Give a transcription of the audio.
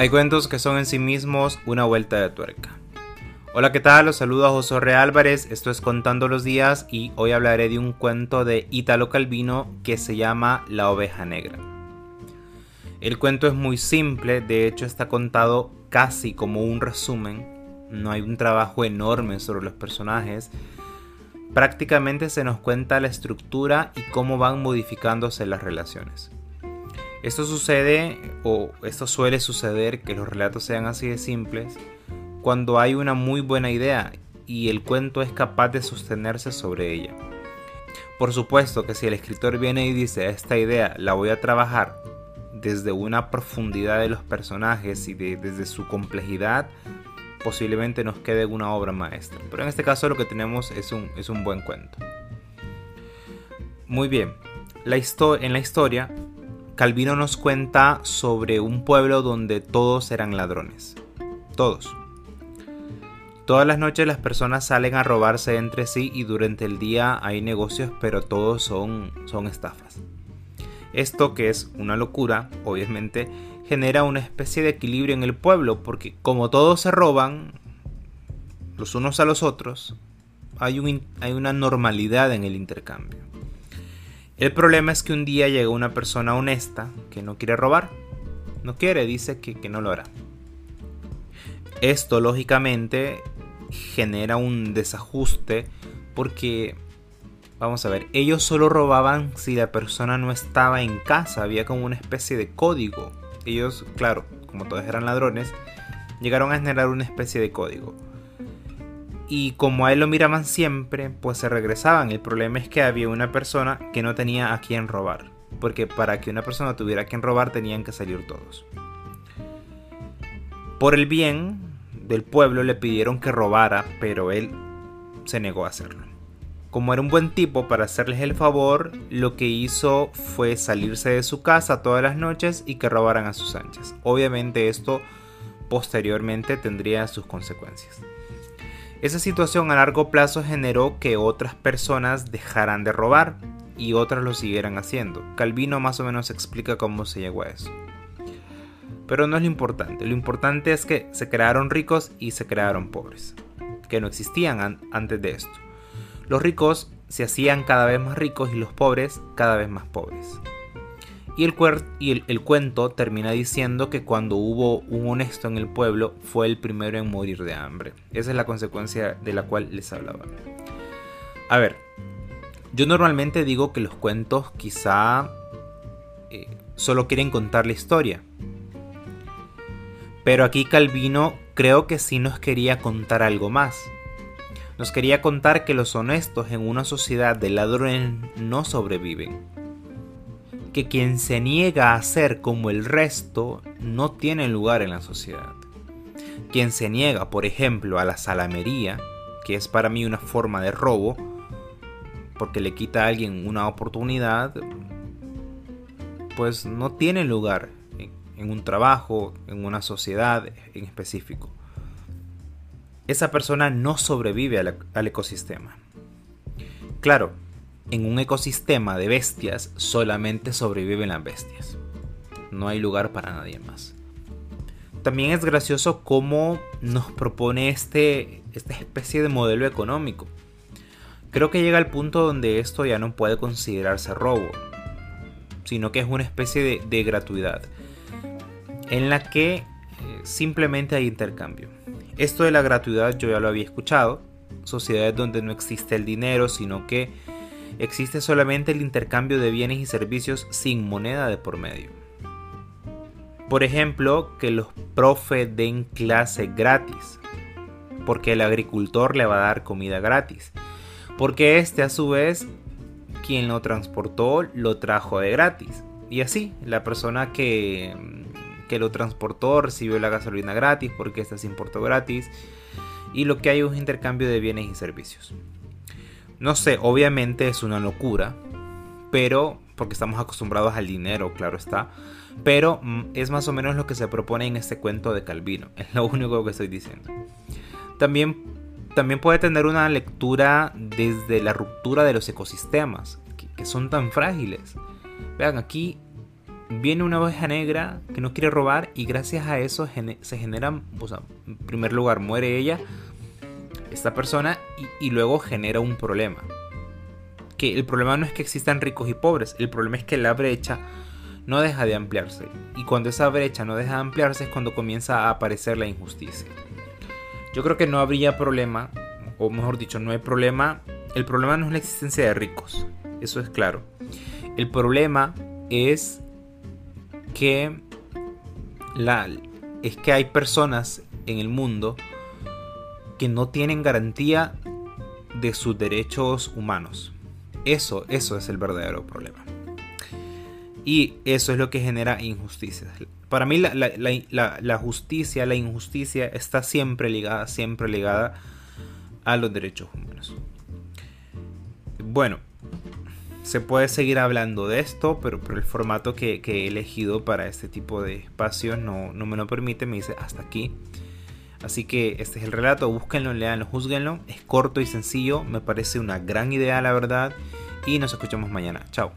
Hay cuentos que son en sí mismos una vuelta de tuerca. Hola, ¿qué tal? Los saludo a José Álvarez, esto es Contando los Días y hoy hablaré de un cuento de Italo Calvino que se llama La oveja negra. El cuento es muy simple, de hecho está contado casi como un resumen, no hay un trabajo enorme sobre los personajes, prácticamente se nos cuenta la estructura y cómo van modificándose las relaciones. Esto sucede, o esto suele suceder, que los relatos sean así de simples, cuando hay una muy buena idea y el cuento es capaz de sostenerse sobre ella. Por supuesto que si el escritor viene y dice esta idea la voy a trabajar desde una profundidad de los personajes y desde su complejidad, posiblemente nos quede una obra maestra. Pero en este caso lo que tenemos es un, es un buen cuento. Muy bien, la en la historia Calvino nos cuenta sobre un pueblo donde todos eran ladrones. Todos. Todas las noches las personas salen a robarse entre sí y durante el día hay negocios, pero todos son, son estafas. Esto que es una locura, obviamente, genera una especie de equilibrio en el pueblo, porque como todos se roban los unos a los otros, hay, hay una normalidad en el intercambio. El problema es que un día llega una persona honesta que no quiere robar. No quiere, dice que, que no lo hará. Esto lógicamente genera un desajuste porque, vamos a ver, ellos solo robaban si la persona no estaba en casa, había como una especie de código. Ellos, claro, como todos eran ladrones, llegaron a generar una especie de código y como a él lo miraban siempre, pues se regresaban. El problema es que había una persona que no tenía a quien robar, porque para que una persona tuviera a quien robar tenían que salir todos. Por el bien del pueblo le pidieron que robara, pero él se negó a hacerlo. Como era un buen tipo para hacerles el favor, lo que hizo fue salirse de su casa todas las noches y que robaran a sus anchas. Obviamente esto posteriormente tendría sus consecuencias. Esa situación a largo plazo generó que otras personas dejaran de robar y otras lo siguieran haciendo. Calvino más o menos explica cómo se llegó a eso. Pero no es lo importante, lo importante es que se crearon ricos y se crearon pobres, que no existían antes de esto. Los ricos se hacían cada vez más ricos y los pobres cada vez más pobres. Y, el, y el, cuento termina diciendo que cuando hubo un honesto en el pueblo fue el primero en morir de hambre. Esa es la consecuencia de la cual les hablaba. A ver, yo normalmente digo que los cuentos quizá eh, solo quieren contar la historia. Pero aquí Calvino creo que sí nos quería contar algo más. Nos quería contar que los honestos en una sociedad de ladrones no sobreviven que quien se niega a ser como el resto no tiene lugar en la sociedad. Quien se niega, por ejemplo, a la salamería, que es para mí una forma de robo, porque le quita a alguien una oportunidad, pues no tiene lugar en un trabajo, en una sociedad en específico. Esa persona no sobrevive al, ecosistema. Claro, en un ecosistema de bestias solamente sobreviven las bestias. No hay lugar para nadie más. También es gracioso cómo nos propone este, esta especie de modelo económico. Creo que llega al punto donde esto ya no puede considerarse robo, sino que es una especie de, de gratuidad, en la que eh, simplemente hay intercambio. Esto de la gratuidad yo ya lo había escuchado, sociedades donde no existe el dinero, sino que existe solamente el intercambio de bienes y servicios sin moneda de por medio. Por ejemplo, que los profes den clase gratis, porque el agricultor le va a dar comida gratis, porque este a su vez, quien lo transportó, lo trajo de gratis. Y así, la persona que, que lo transportó recibió la gasolina gratis porque esta se importó gratis. Y lo que hay es un intercambio de bienes y servicios. No sé, obviamente es una locura, pero porque estamos acostumbrados al dinero, claro está. Pero mm, es más o menos lo que se propone en este cuento de Calvino. Es lo único que estoy diciendo. También, también puede tener una lectura desde la ruptura de los ecosistemas, que, que son tan frágiles. Vean, aquí viene una oveja negra que no quiere robar y gracias a eso se genera, o sea, en primer lugar muere ella, esta persona, y, luego genera un problema. Que el problema no es que existan ricos y pobres, el problema es que la brecha no deja de ampliarse. Y cuando esa brecha no deja de ampliarse es cuando comienza a aparecer la injusticia. Yo creo que no habría problema, o mejor dicho, no hay problema. El problema no es la existencia de ricos, eso es claro. El problema es que la, es que hay personas en el mundo que no tienen garantía de sus derechos humanos. Eso, eso es el verdadero problema. Y eso es lo que genera injusticias. Para mí la, la, justicia, la injusticia está siempre ligada, siempre ligada a los derechos humanos. Bueno, se puede seguir hablando de esto, pero, el formato que, he elegido para este tipo de espacios no, no me lo permite, me dice hasta aquí. Así que este es el relato, búsquenlo, leanlo, juzguenlo. Es corto y sencillo, me parece una gran idea la verdad. Y nos escuchamos mañana. Chao.